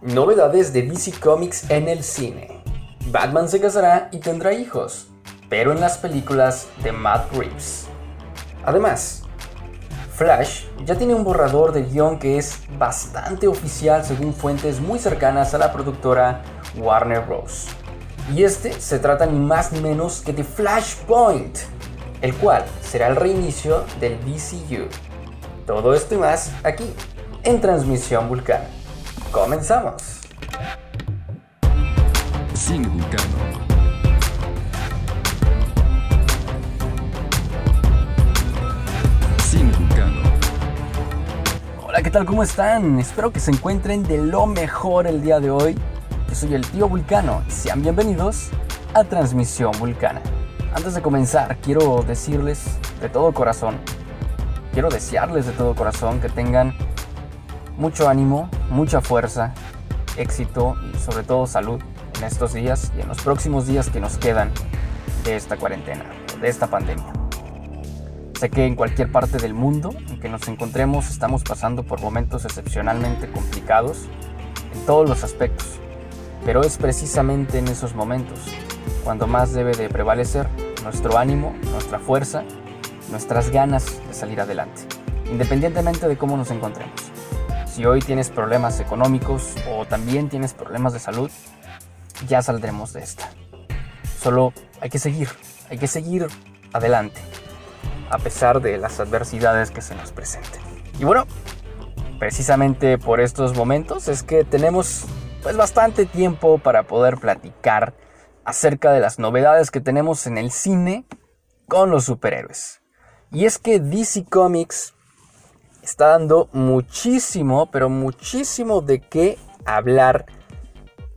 Novedades de DC Comics en el cine. Batman se casará y tendrá hijos, pero en las películas de Matt Reeves. Además, Flash ya tiene un borrador de guion que es bastante oficial según fuentes muy cercanas a la productora Warner Bros. Y este se trata ni más ni menos que de Flashpoint, el cual será el reinicio del DCU. Todo esto y más aquí, en Transmisión Vulcana. Comenzamos. Cine Vulcano. Cine Vulcano. Hola, ¿qué tal? ¿Cómo están? Espero que se encuentren de lo mejor el día de hoy. Yo soy el tío Vulcano y sean bienvenidos a Transmisión Vulcana. Antes de comenzar, quiero decirles de todo corazón, quiero desearles de todo corazón que tengan mucho ánimo, mucha fuerza, éxito y sobre todo salud en estos días y en los próximos días que nos quedan de esta cuarentena, de esta pandemia. Sé que en cualquier parte del mundo en que nos encontremos estamos pasando por momentos excepcionalmente complicados en todos los aspectos, pero es precisamente en esos momentos cuando más debe de prevalecer nuestro ánimo, nuestra fuerza, nuestras ganas de salir adelante, independientemente de cómo nos encontremos. Si hoy tienes problemas económicos o también tienes problemas de salud, ya saldremos de esta. Solo hay que seguir, hay que seguir adelante, a pesar de las adversidades que se nos presenten. Y bueno, precisamente por estos momentos es que tenemos pues bastante tiempo para poder platicar acerca de las novedades que tenemos en el cine con los superhéroes. Y es que DC Comics está dando muchísimo, pero muchísimo de qué hablar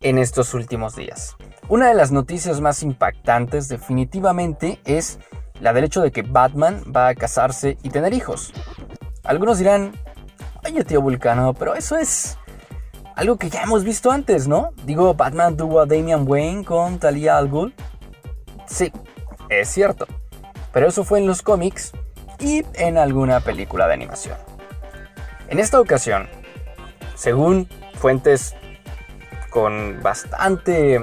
en estos últimos días. Una de las noticias más impactantes definitivamente es la del hecho de que Batman va a casarse y tener hijos. Algunos dirán, oye tío Vulcano, pero eso es algo que ya hemos visto antes, ¿no? Digo, Batman tuvo a Damian Wayne con Talia al Ghul. Sí, es cierto. Pero eso fue en los cómics y en alguna película de animación. En esta ocasión, según fuentes con bastante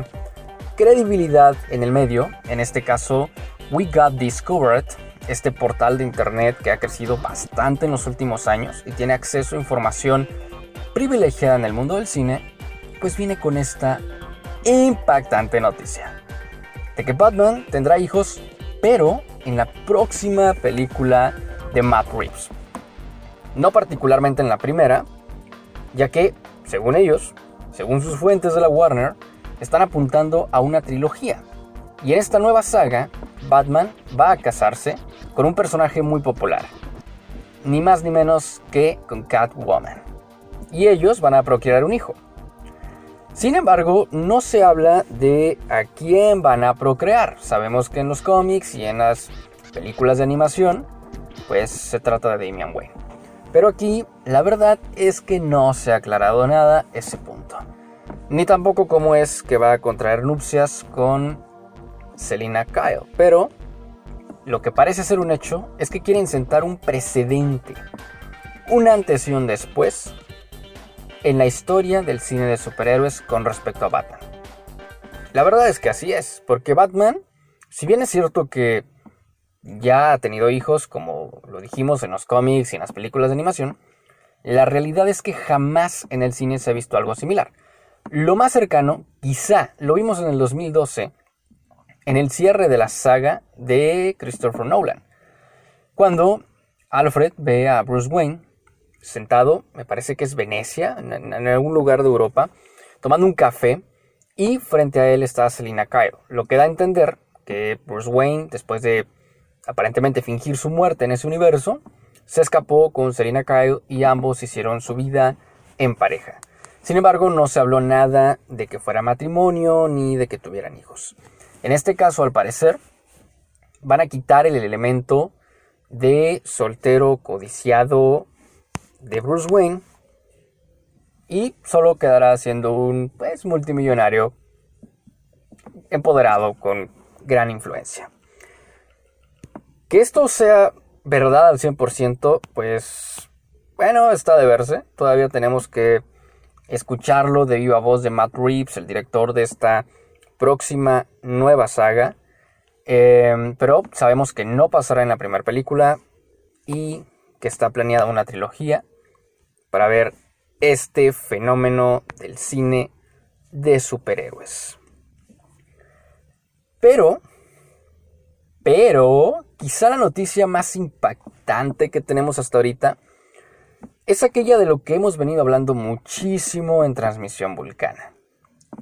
credibilidad en el medio, en este caso We Got Discovered, este portal de internet que ha crecido bastante en los últimos años y tiene acceso a información privilegiada en el mundo del cine, pues viene con esta impactante noticia de que Batman tendrá hijos, pero en la próxima película de Matt Reeves no particularmente en la primera, ya que, según ellos, según sus fuentes de la Warner, están apuntando a una trilogía. Y en esta nueva saga, Batman va a casarse con un personaje muy popular, ni más ni menos que con Catwoman. Y ellos van a procrear un hijo. Sin embargo, no se habla de a quién van a procrear. Sabemos que en los cómics y en las películas de animación, pues se trata de Damian Wayne. Pero aquí la verdad es que no se ha aclarado nada ese punto. Ni tampoco cómo es que va a contraer nupcias con Selina Kyle. Pero lo que parece ser un hecho es que quieren sentar un precedente, un antes y un después en la historia del cine de superhéroes con respecto a Batman. La verdad es que así es, porque Batman, si bien es cierto que ya ha tenido hijos, como lo dijimos en los cómics y en las películas de animación, la realidad es que jamás en el cine se ha visto algo similar. Lo más cercano, quizá, lo vimos en el 2012, en el cierre de la saga de Christopher Nolan, cuando Alfred ve a Bruce Wayne sentado, me parece que es Venecia, en, algún lugar de Europa, tomando un café y frente a él está Selina Kyle, lo que da a entender que Bruce Wayne, después de aparentemente fingir su muerte en ese universo, se escapó con Serena Kyle y ambos hicieron su vida en pareja. Sin embargo, no se habló nada de que fuera matrimonio ni de que tuvieran hijos. En este caso, al parecer, van a quitar el elemento de soltero codiciado de Bruce Wayne y solo quedará siendo un pues, multimillonario empoderado con gran influencia. Que esto sea verdad al 100%, pues bueno, está de verse. Todavía tenemos que escucharlo de viva voz de Matt Reeves, el director de esta próxima nueva saga. Em, pero sabemos que no pasará en la primera película y que está planeada una trilogía para ver este fenómeno del cine de superhéroes. Pero, pero, quizá la noticia más impactante que tenemos hasta ahorita es aquella de lo que hemos venido hablando muchísimo en Transmisión Vulcana.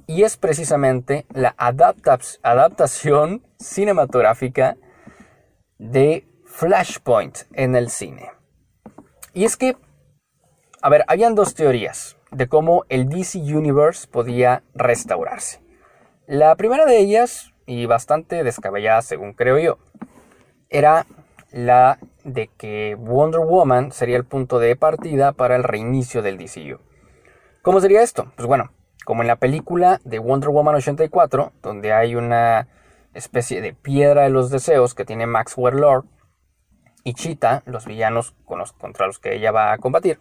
Y es precisamente la adaptación cinematográfica de Flashpoint en el cine. Y es que, a ver, habían dos teorías de cómo el DC Universe podía restaurarse. La primera de ellas, y bastante descabellada según creo yo, era la de que Wonder Woman sería el punto de partida para el reinicio del DCU. ¿Cómo sería esto? Pues bueno, como en la película de Wonder Woman 84, donde hay una especie de piedra de los deseos que tiene Maxwell Lord y Cheetah, los villanos contra los que ella va a combatir.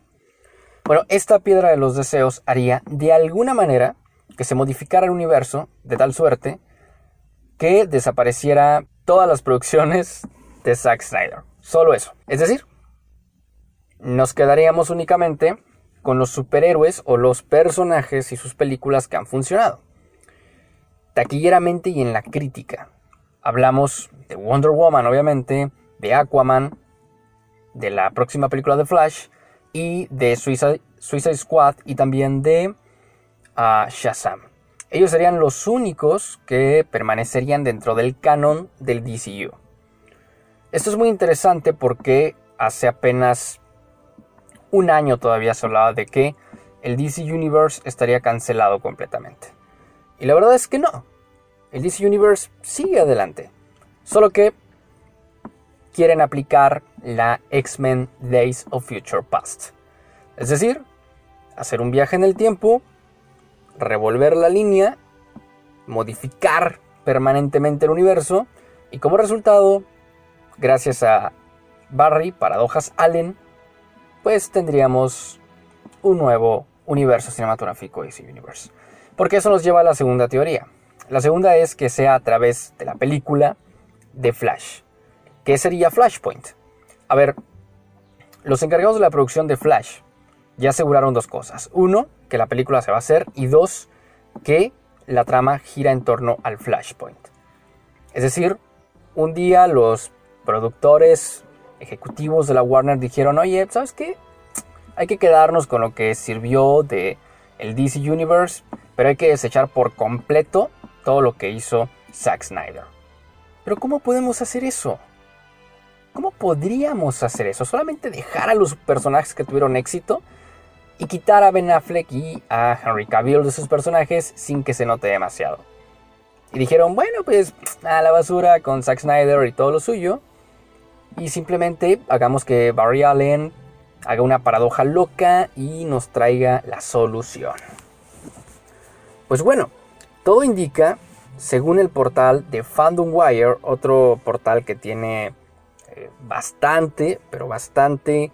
Bueno, esta piedra de los deseos haría de alguna manera que se modificara el universo de tal suerte que desapareciera todas las producciones de Zack Snyder. Solo eso. Es decir, nos quedaríamos únicamente con los superhéroes o los personajes y sus películas que han funcionado. Taquilleramente y en la crítica. Hablamos de Wonder Woman, obviamente, de Aquaman, de la próxima película de Flash y de Suicide, Squad y también de ah, Shazam. Ellos serían los únicos que permanecerían dentro del canon del DCU. Esto es muy interesante porque hace apenas un año todavía se hablaba de que el DC Universe estaría cancelado completamente. Y la verdad es que no. El DC Universe sigue adelante. Solo que quieren aplicar la X-Men Days of Future Past. Es decir, hacer un viaje en el tiempo, revolver la línea, modificar permanentemente el universo y como resultado gracias a Barry, Paradojas Allen, pues tendríamos un nuevo universo cinematográfico DC Universe. Porque eso nos lleva a la segunda teoría. La segunda es que sea a través de la película de Flash. ¿Qué sería Flashpoint? A ver, los encargados de la producción de Flash ya aseguraron dos cosas. Uno, que la película se va a hacer y dos, que la trama gira en torno al Flashpoint. Es decir, un día los productores ejecutivos de la Warner dijeron, oye, ¿sabes qué? Hay que quedarnos con lo que sirvió de el DC Universe, pero hay que desechar por completo todo lo que hizo Zack Snyder. Pero ¿cómo podemos hacer eso? ¿Cómo podríamos hacer eso? Solamente dejar a los personajes que tuvieron éxito y quitar a Ben Affleck y a Henry Cavill de sus personajes sin que se note demasiado. Y dijeron, bueno, pues a la basura con Zack Snyder y todo lo suyo. Y simplemente hagamos que Barry Allen haga una paradoja loca y nos traiga la solución. Pues bueno, todo indica, según el portal de Fandom Wire, otro portal que tiene eh, bastante, pero bastante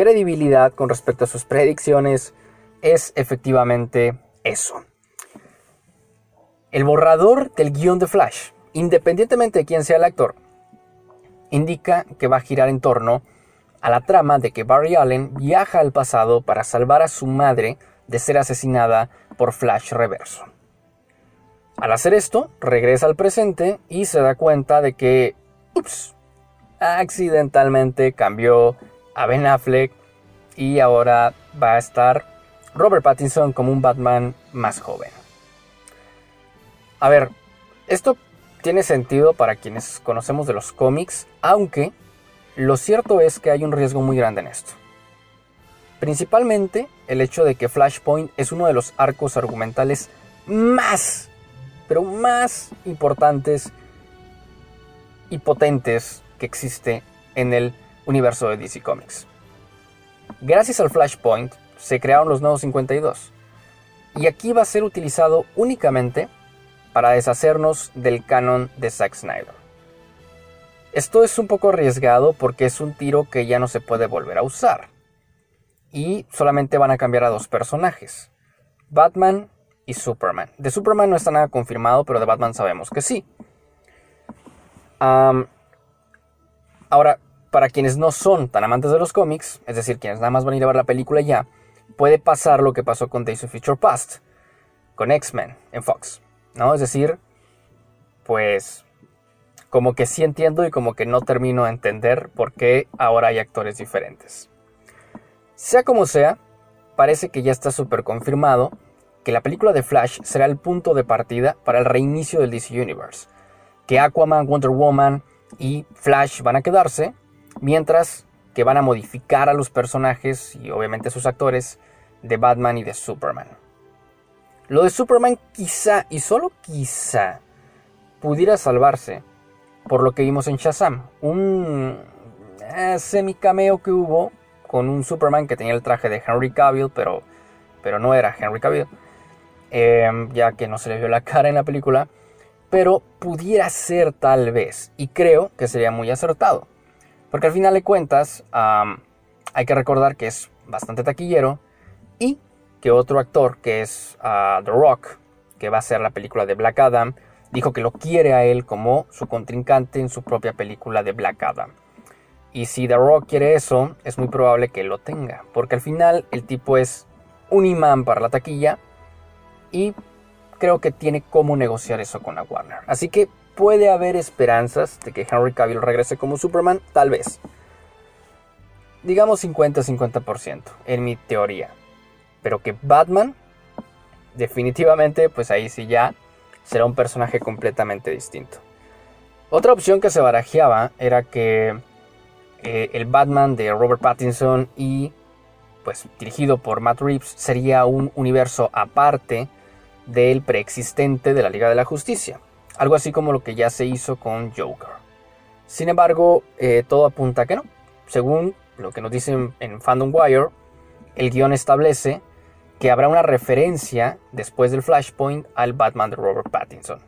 credibilidad con respecto a sus predicciones, es efectivamente eso. El borrador del guion de Flash, independientemente de quién sea el actor, indica que va a girar en torno a la trama de que Barry Allen viaja al pasado para salvar a su madre de ser asesinada por Flash Reverso. Al hacer esto, regresa al presente y se da cuenta de que, ups, accidentalmente cambió a Ben Affleck y ahora va a estar Robert Pattinson como un Batman más joven. A ver, esto tiene sentido para quienes conocemos de los cómics, aunque lo cierto es que hay un riesgo muy grande en esto. Principalmente el hecho de que Flashpoint es uno de los arcos argumentales más, pero más importantes y potentes que existe en el universo de DC Comics. Gracias al Flashpoint se crearon los nuevos 52 y aquí va a ser utilizado únicamente para deshacernos del canon de Zack Snyder. Esto es un poco arriesgado porque es un tiro que ya no se puede volver a usar. Y solamente van a cambiar a dos personajes. Batman y Superman. De Superman no está nada confirmado, pero de Batman sabemos que sí. Ahora, para quienes no son tan amantes de los cómics, es decir, quienes nada más van a ir a ver la película ya, puede pasar lo que pasó con Days of Future Past, con X-Men en Fox, ¿no? Es decir, pues como que sí entiendo y como que no termino de entender por qué ahora hay actores diferentes. Sea como sea, parece que ya está súper confirmado que la película de Flash será el punto de partida para el reinicio del DC Universe, que Aquaman, Wonder Woman y Flash van a quedarse, mientras que van a modificar a los personajes y obviamente a sus actores de Batman y de Superman. Lo de Superman quizá, y solo quizá, pudiera salvarse por lo que vimos en Shazam. Un eh, que hubo con un Superman que tenía el traje de Henry Cavill, pero, pero no era Henry Cavill, eh, ya que no se le vio la cara en la película. Pero pudiera ser tal vez, y creo que sería muy acertado. Porque al final de cuentas, hay que recordar que es bastante taquillero y que otro actor, que es uh, The Rock, que va a hacer la película de Black Adam, dijo que lo quiere a él como su contrincante en su propia película de Black Adam. Y si The Rock quiere eso, es muy probable que lo tenga, porque al final el tipo es un imán para la taquilla y creo que tiene cómo negociar eso con la Warner. Así que puede haber esperanzas de que Henry Cavill regrese como Superman, tal vez. Digamos 50-50% en mi teoría. Pero que Batman, definitivamente, pues ahí sí ya será un personaje completamente distinto. Otra opción que se barajeaba era que eh, el Batman de Robert Pattinson y pues dirigido por Matt Reeves sería un universo aparte del preexistente de la Liga de la Justicia, algo así como lo que ya se hizo con Joker. Sin embargo, eh, todo apunta a que no. Según lo que nos dicen en Fandom Wire, el guion establece que habrá una referencia después del Flashpoint al Batman de Robert Pattinson.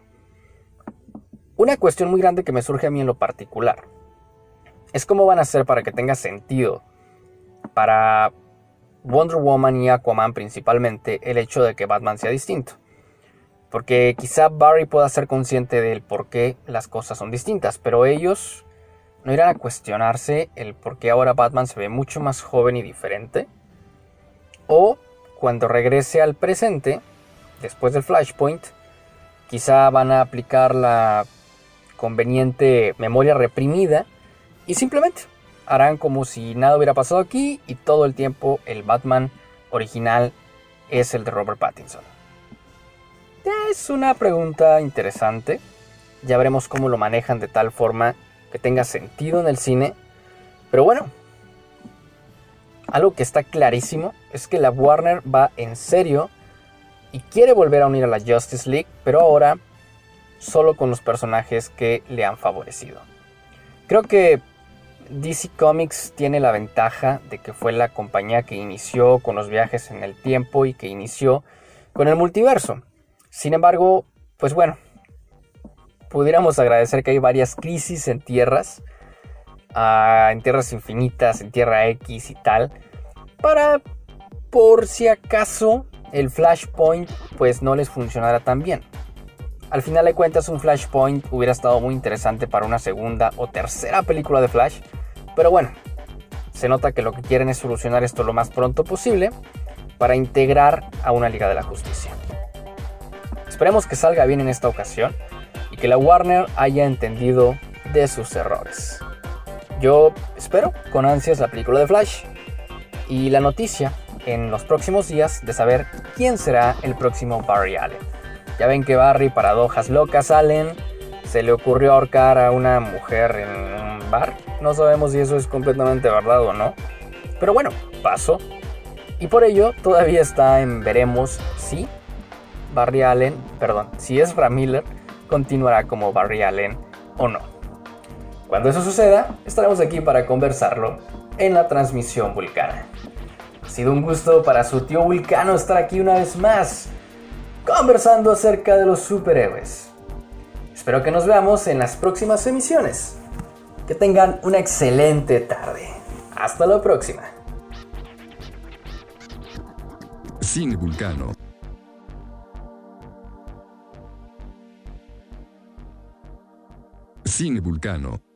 Una cuestión muy grande que me surge a mí en lo particular es cómo van a hacer para que tenga sentido para Wonder Woman y Aquaman principalmente el hecho de que Batman sea distinto. Porque quizá Barry pueda ser consciente del por qué las cosas son distintas, pero ellos no irán a cuestionarse el por qué ahora Batman se ve mucho más joven y diferente. O cuando regrese al presente, después del Flashpoint, quizá van a aplicar la conveniente memoria reprimida y simplemente harán como si nada hubiera pasado aquí y todo el tiempo el Batman original es el de Robert Pattinson. Es una pregunta interesante. Ya veremos cómo lo manejan de tal forma que tenga sentido en el cine. Pero bueno, algo que está clarísimo es que la Warner va en serio y quiere volver a unir a la Justice League, pero ahora solo con los personajes que le han favorecido. Creo que DC Comics tiene la ventaja de que fue la compañía que inició con los viajes en el tiempo y que inició con el multiverso. Sin embargo, pues bueno, pudiéramos agradecer que hay varias crisis en tierras, uh, en tierras infinitas, en Tierra X y tal, para por si acaso el Flashpoint pues no les funcionara tan bien. Al final de cuentas un Flashpoint hubiera estado muy interesante para una segunda o tercera película de Flash, pero bueno, se nota que lo que quieren es solucionar esto lo más pronto posible para integrar a una Liga de la Justicia. Esperemos que salga bien en esta ocasión y que la Warner haya entendido de sus errores. Yo espero con ansias la película de Flash y la noticia en los próximos días de saber quién será el próximo Barry Allen. Ya ven que Barry, paradojas locas, Allen, se le ocurrió ahorcar a una mujer en un bar. No sabemos si eso es completamente verdad o no. Pero bueno, pasó. Y por ello todavía está en veremos si Barry Allen, perdón, si es Miller, continuará como Barry Allen o no. Cuando eso suceda, estaremos aquí para conversarlo en la transmisión vulcana. Ha sido un gusto para su tío Vulcano estar aquí una vez más, conversando acerca de los superhéroes. Espero que nos veamos en las próximas emisiones. Que tengan una excelente tarde. Hasta la próxima. Cine Vulcano. Cine Vulcano.